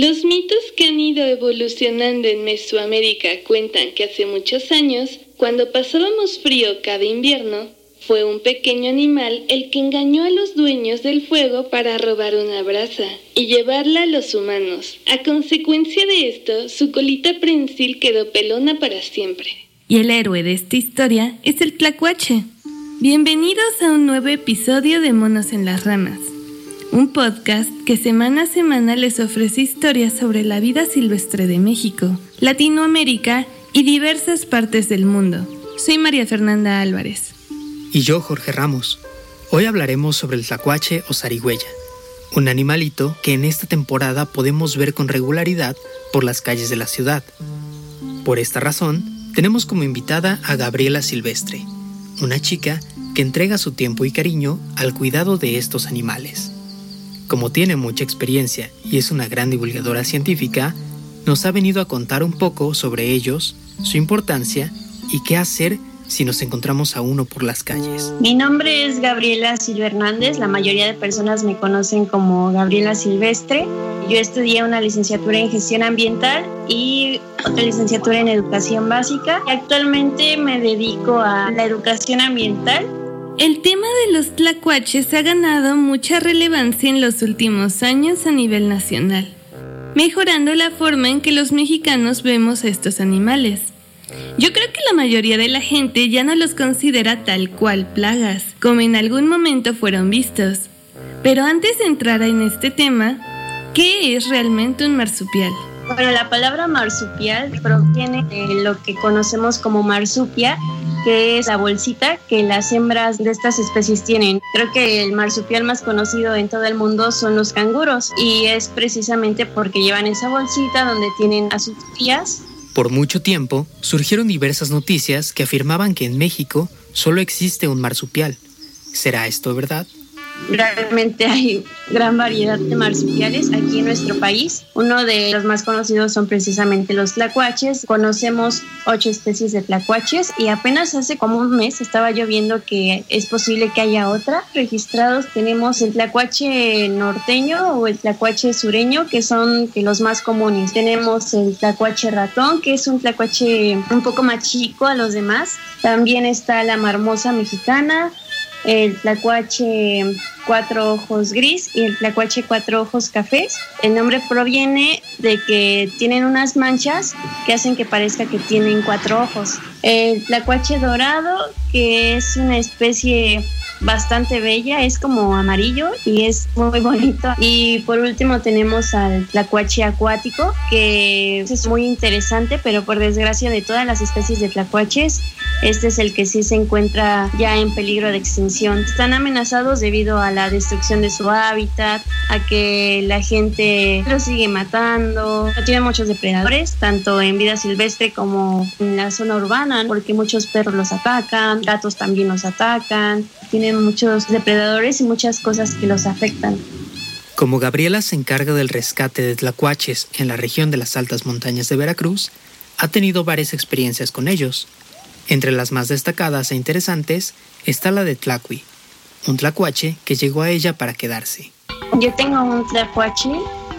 Los mitos que han ido evolucionando en Mesoamérica cuentan que hace muchos años, cuando pasábamos frío cada invierno, fue un pequeño animal el que engañó a los dueños del fuego para robar una brasa y llevarla a los humanos. A consecuencia de esto, su colita prensil quedó pelona para siempre. Y el héroe de esta historia es el tlacuache. Bienvenidos a un nuevo episodio de Monos en las Ramas, un podcast que semana a semana les ofrece historias sobre la vida silvestre de México, Latinoamérica y diversas partes del mundo. Soy María Fernanda Álvarez. Y yo, Jorge Ramos. Hoy hablaremos sobre el tlacuache o zarigüeya, un animalito que en esta temporada podemos ver con regularidad por las calles de la ciudad. Por esta razón, tenemos como invitada a Gabriela Silvestre, una chica que entrega su tiempo y cariño al cuidado de estos animales. Como tiene mucha experiencia y es una gran divulgadora científica, nos ha venido a contar un poco sobre ellos, su importancia y qué hacer si nos encontramos a uno por las calles. Mi nombre es Gabriela Silva Hernández, la mayoría de personas me conocen como Gabriela Silvestre. Yo estudié una licenciatura en gestión ambiental y otra licenciatura en educación básica. Actualmente me dedico a la educación ambiental el tema de los tlacuaches ha ganado mucha relevancia en los últimos años a nivel nacional, mejorando la forma en que los mexicanos vemos a estos animales. Yo creo que la mayoría de la gente ya no los considera tal cual plagas, como en algún momento fueron vistos. Pero antes de entrar en este tema, ¿qué es realmente un marsupial? Bueno, la palabra marsupial proviene de lo que conocemos como marsupia, que es la bolsita que las hembras de estas especies tienen. Creo que el marsupial más conocido en todo el mundo son los canguros y es precisamente porque llevan esa bolsita donde tienen a sus crías por mucho tiempo, surgieron diversas noticias que afirmaban que en México solo existe un marsupial. ¿Será esto verdad? Realmente hay gran variedad de marsupiales aquí en nuestro país. Uno de los más conocidos son precisamente los tlacuaches. Conocemos ocho especies de tlacuaches y apenas hace como un mes estaba yo viendo que es posible que haya otra. Registrados tenemos el tlacuache norteño o el tlacuache sureño, que son los más comunes. Tenemos el tlacuache ratón, que es un tlacuache un poco más chico a los demás. También está la marmosa mexicana, el tlacuache cuatro ojos gris y el tlacuache cuatro ojos cafés. El nombre proviene de que tienen unas manchas que hacen que parezca que tienen cuatro ojos. El tlacuache dorado, que es una especie bastante bella, es como amarillo y es muy bonito. Y por último tenemos al tlacuache acuático, que es muy interesante, pero por desgracia de todas las especies de tlacuaches, este es el que sí se encuentra ya en peligro de extinción. Están amenazados debido a la destrucción de su hábitat, a que la gente los sigue matando. Tiene muchos depredadores, tanto en vida silvestre como en la zona urbana, porque muchos perros los atacan, gatos también los atacan. Muchos depredadores y muchas cosas que los afectan. Como Gabriela se encarga del rescate de tlacuaches en la región de las altas montañas de Veracruz, ha tenido varias experiencias con ellos. Entre las más destacadas e interesantes está la de Tlacui, un tlacuache que llegó a ella para quedarse. Yo tengo un tlacuache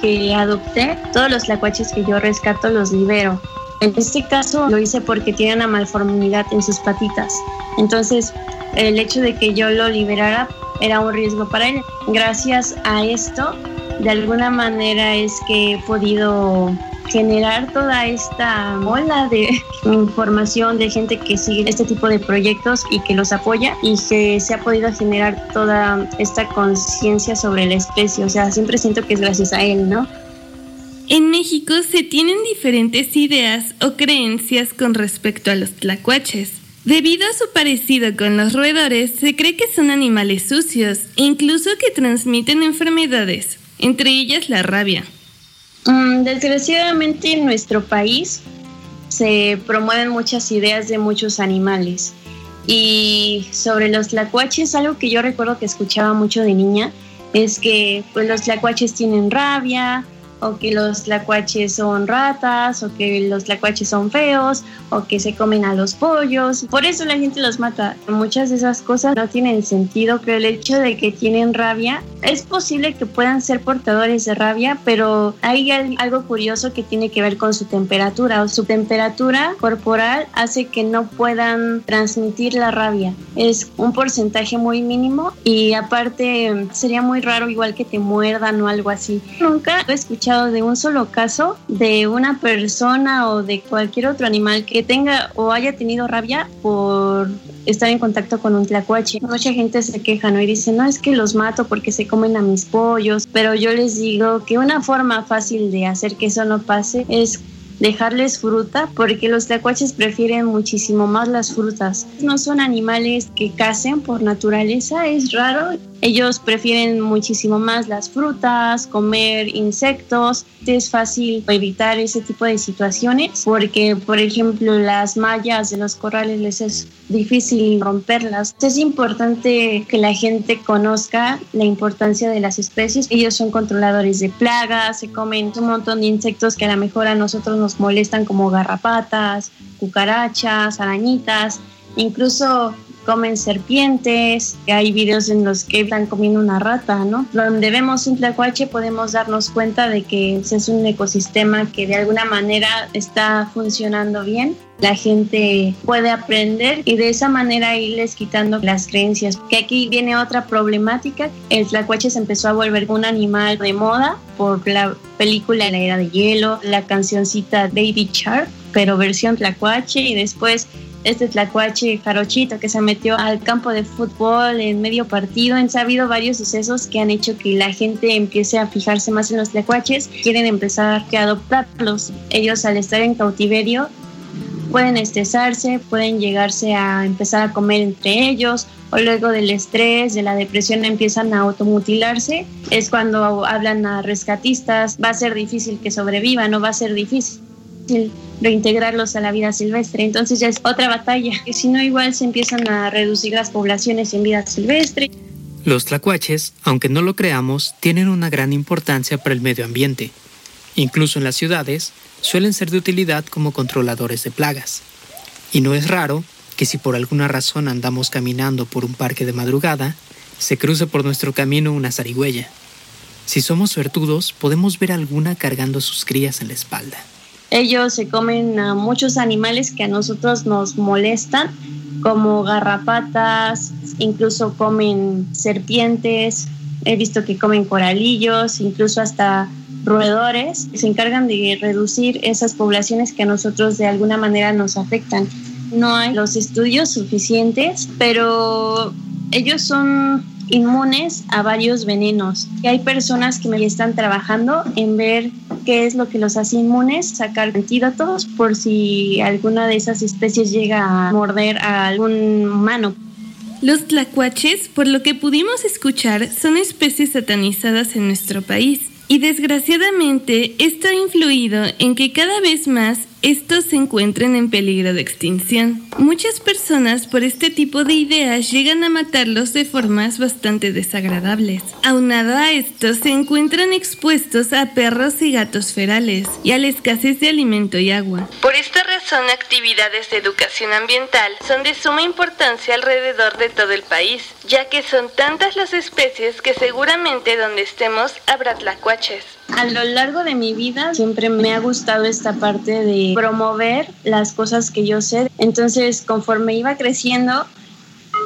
que adopté. Todos los tlacuaches que yo rescato los libero. En este caso lo hice porque tiene una malformidad en sus patitas. Entonces el hecho de que yo lo liberara era un riesgo para él. Gracias a esto, de alguna manera es que he podido generar toda esta ola de información de gente que sigue este tipo de proyectos y que los apoya y que se ha podido generar toda esta conciencia sobre la especie. O sea, siempre siento que es gracias a él, ¿no? En México se tienen diferentes ideas o creencias con respecto a los tlacuaches. Debido a su parecido con los roedores, se cree que son animales sucios e incluso que transmiten enfermedades, entre ellas la rabia. Mm, desgraciadamente en nuestro país se promueven muchas ideas de muchos animales. Y sobre los tlacuaches, algo que yo recuerdo que escuchaba mucho de niña es que pues, los tlacuaches tienen rabia, o que los tlacuaches son ratas, o que los tlacuaches son feos, o que se comen a los pollos. Por eso la gente los mata. Muchas de esas cosas no tienen sentido, pero el hecho de que tienen rabia, es posible que puedan ser portadores de rabia, pero hay algo curioso que tiene que ver con su temperatura. O su temperatura corporal hace que no puedan transmitir la rabia. Es un porcentaje muy mínimo y aparte sería muy raro igual que te muerdan o algo así. Nunca he escuchado de un solo caso de una persona o de cualquier otro animal que tenga o haya tenido rabia por estar en contacto con un tlacuache. Mucha gente se queja, ¿no? Y dice, no, es que los mato porque se comen a mis pollos, pero yo les digo que una forma fácil de hacer que eso no pase es dejarles fruta porque los tlacuaches prefieren muchísimo más las frutas. No son animales que casen por naturaleza, es raro ellos prefieren muchísimo más las frutas, comer insectos. Es fácil evitar ese tipo de situaciones porque, por ejemplo, las mallas de los corrales les es difícil romperlas. Es importante que la gente conozca la importancia de las especies. Ellos son controladores de plagas, se comen un montón de insectos que a lo mejor a nosotros nos molestan como garrapatas, cucarachas, arañitas. Incluso comen serpientes, hay videos en los que están comiendo una rata, ¿no? Donde vemos un tlacuache podemos darnos cuenta de que es un ecosistema que de alguna manera está funcionando bien. La gente puede aprender y de esa manera irles quitando las creencias. Que aquí viene otra problemática. El tlacuache se empezó a volver un animal de moda por la película La Era de Hielo, la cancioncita Baby Shark, pero versión tlacuache y después este tlacuache jarochito que se metió al campo de fútbol en medio partido. Han habido varios sucesos que han hecho que la gente empiece a fijarse más en los tlacuaches, quieren empezar a adoptarlos. Ellos al estar en cautiverio pueden estresarse, pueden llegarse a empezar a comer entre ellos o luego del estrés, de la depresión empiezan a automutilarse. Es cuando hablan a rescatistas, va a ser difícil que sobrevivan, no va a ser difícil reintegrarlos a la vida silvestre. Entonces ya es otra batalla, que si no igual se empiezan a reducir las poblaciones en vida silvestre. Los tlacuaches, aunque no lo creamos, tienen una gran importancia para el medio ambiente. Incluso en las ciudades, suelen ser de utilidad como controladores de plagas. Y no es raro que si por alguna razón andamos caminando por un parque de madrugada, se cruce por nuestro camino una zarigüeya. Si somos suertudos, podemos ver alguna cargando sus crías en la espalda. Ellos se comen a muchos animales que a nosotros nos molestan, como garrapatas, incluso comen serpientes, he visto que comen coralillos, incluso hasta roedores. Se encargan de reducir esas poblaciones que a nosotros de alguna manera nos afectan. No hay los estudios suficientes, pero ellos son inmunes a varios venenos. Y hay personas que me están trabajando en ver qué es lo que los hace inmunes, sacar antídotos por si alguna de esas especies llega a morder a algún humano. Los tlacuaches, por lo que pudimos escuchar, son especies satanizadas en nuestro país. Y desgraciadamente esto ha influido en que cada vez más estos se encuentren en peligro de extinción. Muchas personas por este tipo de ideas llegan a matarlos de formas bastante desagradables. Aunado a esto, se encuentran expuestos a perros y gatos ferales y a la escasez de alimento y agua. Por esta razón, actividades de educación ambiental son de suma importancia alrededor de todo el país, ya que son tantas las especies que seguramente donde estemos habrá tlacuaches. A lo largo de mi vida siempre me ha gustado esta parte de promover las cosas que yo sé. Entonces, conforme iba creciendo,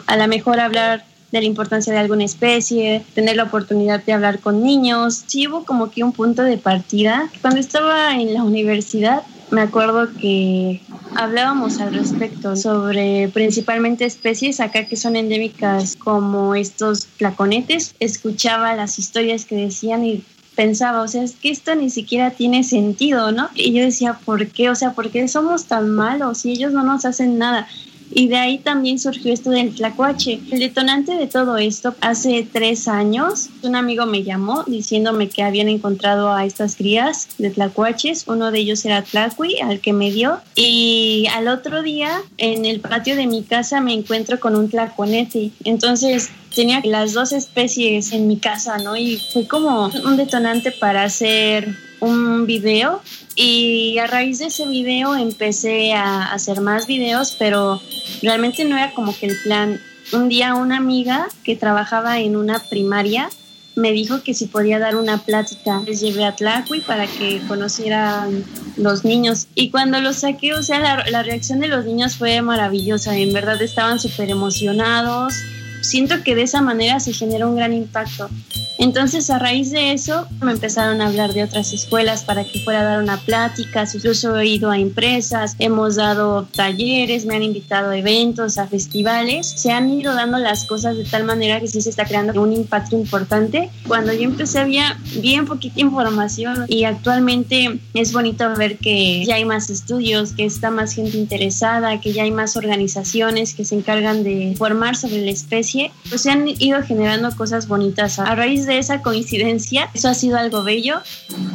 a lo mejor hablar de la importancia de alguna especie, tener la oportunidad de hablar con niños. Sí hubo como que un punto de partida. Cuando estaba en la universidad, me acuerdo que hablábamos al respecto sobre principalmente especies acá que son endémicas como estos flaconetes. Escuchaba las historias que decían y pensaba, o sea, es que esto ni siquiera tiene sentido, ¿no? Y yo decía, ¿por qué? O sea, ¿por qué somos tan malos y ellos no nos hacen nada? Y de ahí también surgió esto del tlacuache. El detonante de todo esto, hace tres años, un amigo me llamó diciéndome que habían encontrado a estas crías de tlacuaches. Uno de ellos era Tlacui, al que me dio. Y al otro día, en el patio de mi casa, me encuentro con un tlaconete. Entonces, tenía las dos especies en mi casa, ¿no? Y fue como un detonante para hacer un video y a raíz de ese video empecé a hacer más videos, pero realmente no era como que el plan. Un día una amiga que trabajaba en una primaria me dijo que si podía dar una plática. Les llevé a Tlacui para que conocieran los niños. Y cuando los saqué, o sea, la, la reacción de los niños fue maravillosa. En verdad estaban súper emocionados. Siento que de esa manera se genera un gran impacto. Entonces, a raíz de eso, me empezaron a hablar de otras escuelas para que fuera a dar una plática. Incluso he ido a empresas, hemos dado talleres, me han invitado a eventos, a festivales. Se han ido dando las cosas de tal manera que sí se está creando un impacto importante. Cuando yo empecé había bien poquita información y actualmente es bonito ver que ya hay más estudios, que está más gente interesada, que ya hay más organizaciones que se encargan de formar sobre la especie. Pues se han ido generando cosas bonitas. A raíz de esa coincidencia, eso ha sido algo bello.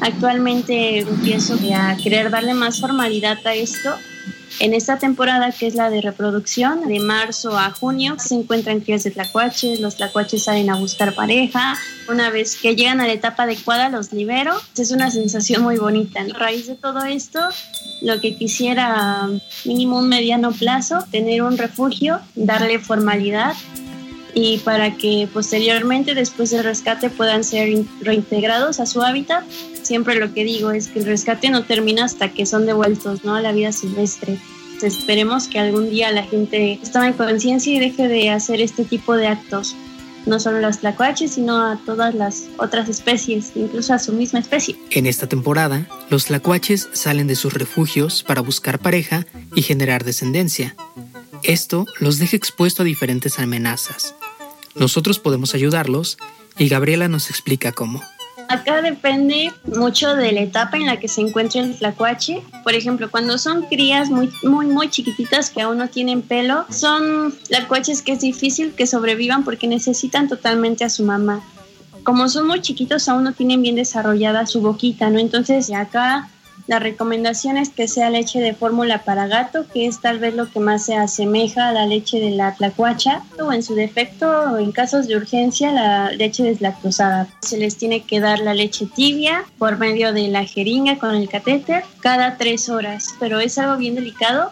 Actualmente empiezo a querer darle más formalidad a esto. En esta temporada, que es la de reproducción, de marzo a junio, se encuentran crías de tlacuaches, los tlacuaches salen a buscar pareja. Una vez que llegan a la etapa adecuada, los libero. Es una sensación muy bonita. A raíz de todo esto, lo que quisiera, mínimo un mediano plazo, tener un refugio, darle formalidad y para que posteriormente, después del rescate, puedan ser reintegrados a su hábitat. Siempre lo que digo es que el rescate no termina hasta que son devueltos ¿no? a la vida silvestre. Esperemos que algún día la gente tome conciencia y deje de hacer este tipo de actos no solo a los tlacuaches, sino a todas las otras especies, incluso a su misma especie. En esta temporada, los tlacuaches salen de sus refugios para buscar pareja y generar descendencia. Esto los deja expuestos a diferentes amenazas, nosotros podemos ayudarlos y Gabriela nos explica cómo. Acá depende mucho de la etapa en la que se encuentra el tlacuache. Por ejemplo, cuando son crías muy, muy, muy chiquititas que aún no tienen pelo, son tlacuaches que es difícil que sobrevivan porque necesitan totalmente a su mamá. Como son muy chiquitos, aún no tienen bien desarrollada su boquita, ¿no? Entonces, acá la recomendación es que sea leche de fórmula para gato, que es tal vez lo que más se asemeja a la leche de la tlacuacha, o en su defecto, en casos de urgencia, la leche deslactosada. Se les tiene que dar la leche tibia por medio de la jeringa con el catéter cada tres horas, pero es algo bien delicado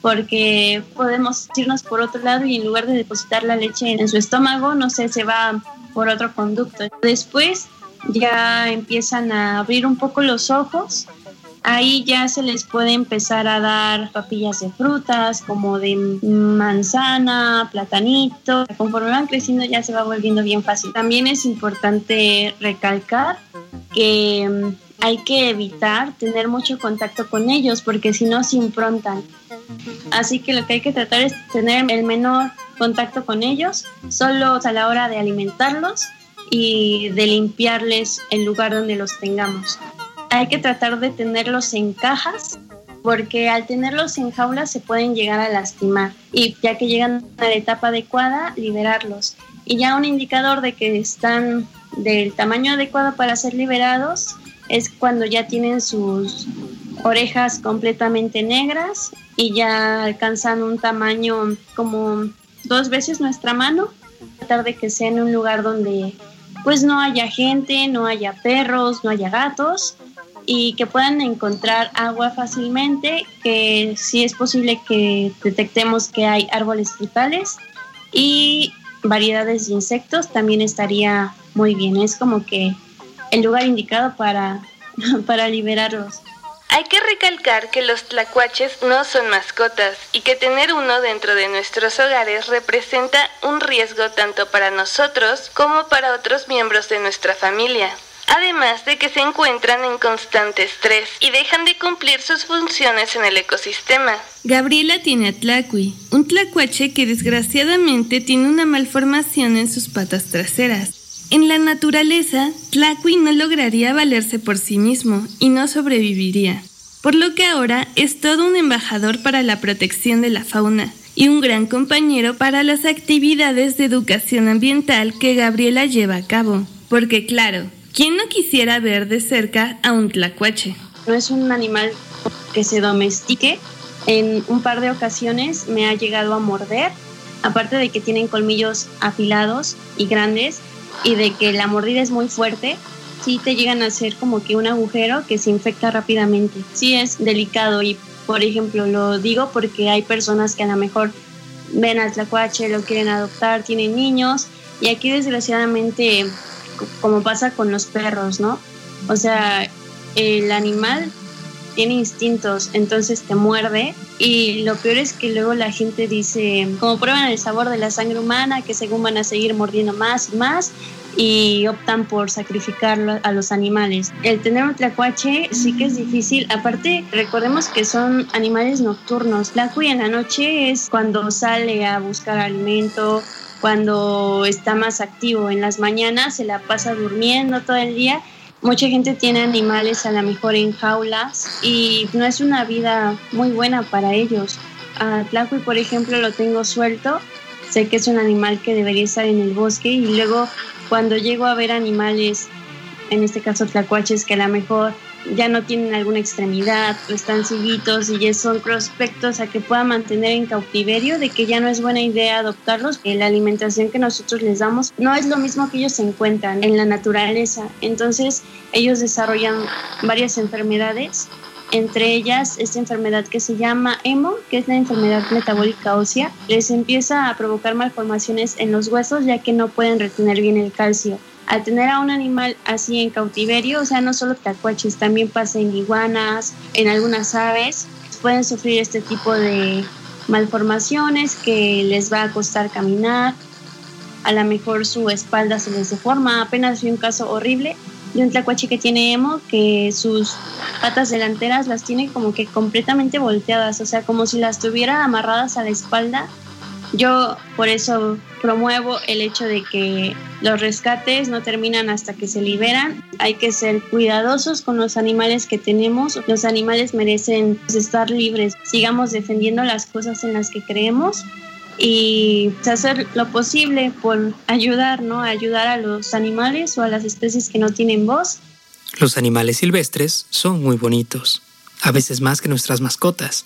porque podemos irnos por otro lado y en lugar de depositar la leche en su estómago, no sé, se va por otro conducto. Después ya empiezan a abrir un poco los ojos Ahí ya se les puede empezar a dar papillas de frutas como de manzana, platanito. Conforme van creciendo ya se va volviendo bien fácil. También es importante recalcar que mm, hay que evitar tener mucho contacto con ellos porque si no se improntan. Así que lo que hay que tratar es tener el menor contacto con ellos, solo a la hora de alimentarlos y de limpiarles el lugar donde los tengamos hay que tratar de tenerlos en cajas porque al tenerlos en jaulas se pueden llegar a lastimar y ya que llegan a la etapa adecuada, liberarlos. Y ya un indicador de que están del tamaño adecuado para ser liberados es cuando ya tienen sus orejas completamente negras y ya alcanzan un tamaño como dos veces nuestra mano. Tratar de que sea en un lugar donde pues no haya gente, no haya perros, no haya gatos y que puedan encontrar agua fácilmente, que sí es posible que detectemos que hay árboles frutales y variedades de insectos también estaría muy bien. Es como que el lugar indicado para, para liberarlos. Hay que recalcar que los tlacuaches no son mascotas y que tener uno dentro de nuestros hogares representa un riesgo tanto para nosotros como para otros miembros de nuestra familia además de que se encuentran en constante estrés y dejan de cumplir sus funciones en el ecosistema. Gabriela tiene a Tlacui, un tlacuache que desgraciadamente tiene una malformación en sus patas traseras. En la naturaleza, Tlacui no lograría valerse por sí mismo y no sobreviviría, por lo que ahora es todo un embajador para la protección de la fauna y un gran compañero para las actividades de educación ambiental que Gabriela lleva a cabo. Porque claro, ¿Quién no quisiera ver de cerca a un tlacuache? No es un animal que se domestique. En un par de ocasiones me ha llegado a morder aparte de que tienen colmillos afilados y grandes y de que la mordida es muy fuerte, sí te llegan a hacer como que un agujero que se infecta rápidamente. Sí es delicado y, por ejemplo, lo digo porque hay personas que a lo mejor ven al tlacuache, lo quieren adoptar, tienen niños y aquí desgraciadamente, como pasa con los perros, ¿no? O sea, el animal tiene instintos, entonces te muerde y lo peor es que luego la gente dice, como prueban el sabor de la sangre humana, que según van a seguir mordiendo más y más y optan por sacrificarlo a los animales. El tener un tlacuache sí que es difícil. Aparte, recordemos que son animales nocturnos. Tlacui en la noche es cuando sale a buscar alimento, cuando está más activo. En las mañanas se la pasa durmiendo todo el día. Mucha gente tiene animales a lo mejor en jaulas y no es una vida muy buena para ellos. A Tlacui, por ejemplo, lo tengo suelto. Sé que es un animal que debería estar en el bosque y luego cuando llego a ver animales, en este caso tlacuaches, que a lo mejor ya no tienen alguna extremidad están ciguitos y ya son prospectos a que puedan mantener en cautiverio, de que ya no es buena idea adoptarlos, que la alimentación que nosotros les damos no es lo mismo que ellos se encuentran en la naturaleza. Entonces ellos desarrollan varias enfermedades, entre ellas esta enfermedad que se llama EMO, que es la enfermedad metabólica ósea, les empieza a provocar malformaciones en los huesos ya que no pueden retener bien el calcio al tener a un animal así en cautiverio, o sea, no solo tacuaches, también pasa en iguanas, en algunas aves, pueden sufrir este tipo de malformaciones que les va a costar caminar, a lo mejor su espalda se les deforma, apenas vi un caso horrible de un tlacuache que tiene emo, que sus patas delanteras las tiene como que completamente volteadas, o sea, como si las tuviera amarradas a la espalda yo por eso promuevo el hecho de que los rescates no terminan hasta que se liberan. Hay que ser cuidadosos con los animales que tenemos. Los animales merecen estar libres. Sigamos defendiendo las cosas en las que creemos y hacer lo posible por ayudar, ¿no? Ayudar a los animales o a las especies que no tienen voz. Los animales silvestres son muy bonitos, a veces más que nuestras mascotas.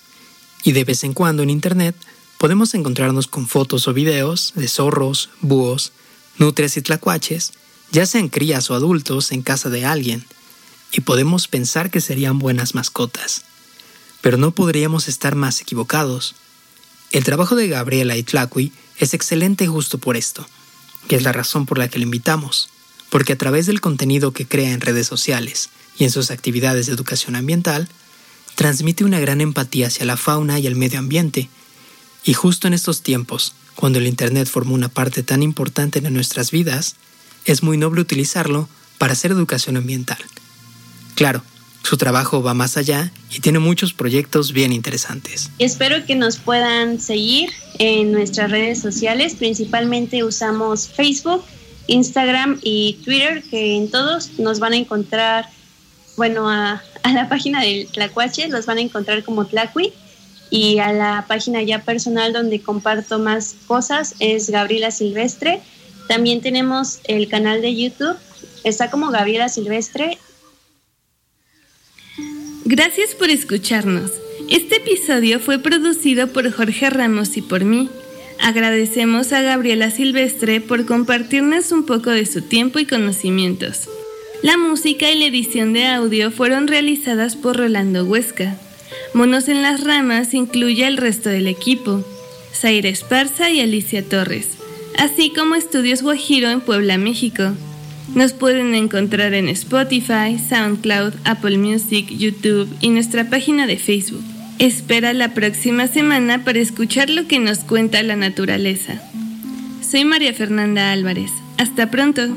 Y de vez en cuando en Internet podemos encontrarnos con fotos o videos de zorros, búhos, nutrias y tlacuaches, ya sean crías o adultos en casa de alguien, y podemos pensar que serían buenas mascotas. Pero no podríamos estar más equivocados. El trabajo de Gabriela y Tlacui es excelente justo por esto, que es la razón por la que le invitamos, porque a través del contenido que crea en redes sociales y en sus actividades de educación ambiental, transmite una gran empatía hacia la fauna y el medio ambiente, y justo en estos tiempos, cuando el Internet formó una parte tan importante de nuestras vidas, es muy noble utilizarlo para hacer educación ambiental. Claro, su trabajo va más allá y tiene muchos proyectos bien interesantes. Espero que nos puedan seguir en nuestras redes sociales. Principalmente usamos Facebook, Instagram y Twitter, que en todos nos van a encontrar, bueno, a, a la página del Tlacuache, los van a encontrar como Tlacui y a la página ya personal donde comparto más cosas es Gabriela Silvestre. También tenemos el canal de YouTube, está como Gabriela Silvestre. Gracias por escucharnos. Este episodio fue producido por Jorge Ramos y por mí. Agradecemos a Gabriela Silvestre por compartirnos un poco de su tiempo y conocimientos. La música y la edición de audio fueron realizadas por Rolando Huesca. Monos en las Ramas incluye al resto del equipo, Zaire Esparza y Alicia Torres, así como Estudios Guajiro en Puebla, México. Nos pueden encontrar en Spotify, SoundCloud, Apple Music, YouTube y nuestra página de Facebook. Espera la próxima semana para escuchar lo que nos cuenta la naturaleza. Soy María Fernanda Álvarez. Hasta pronto.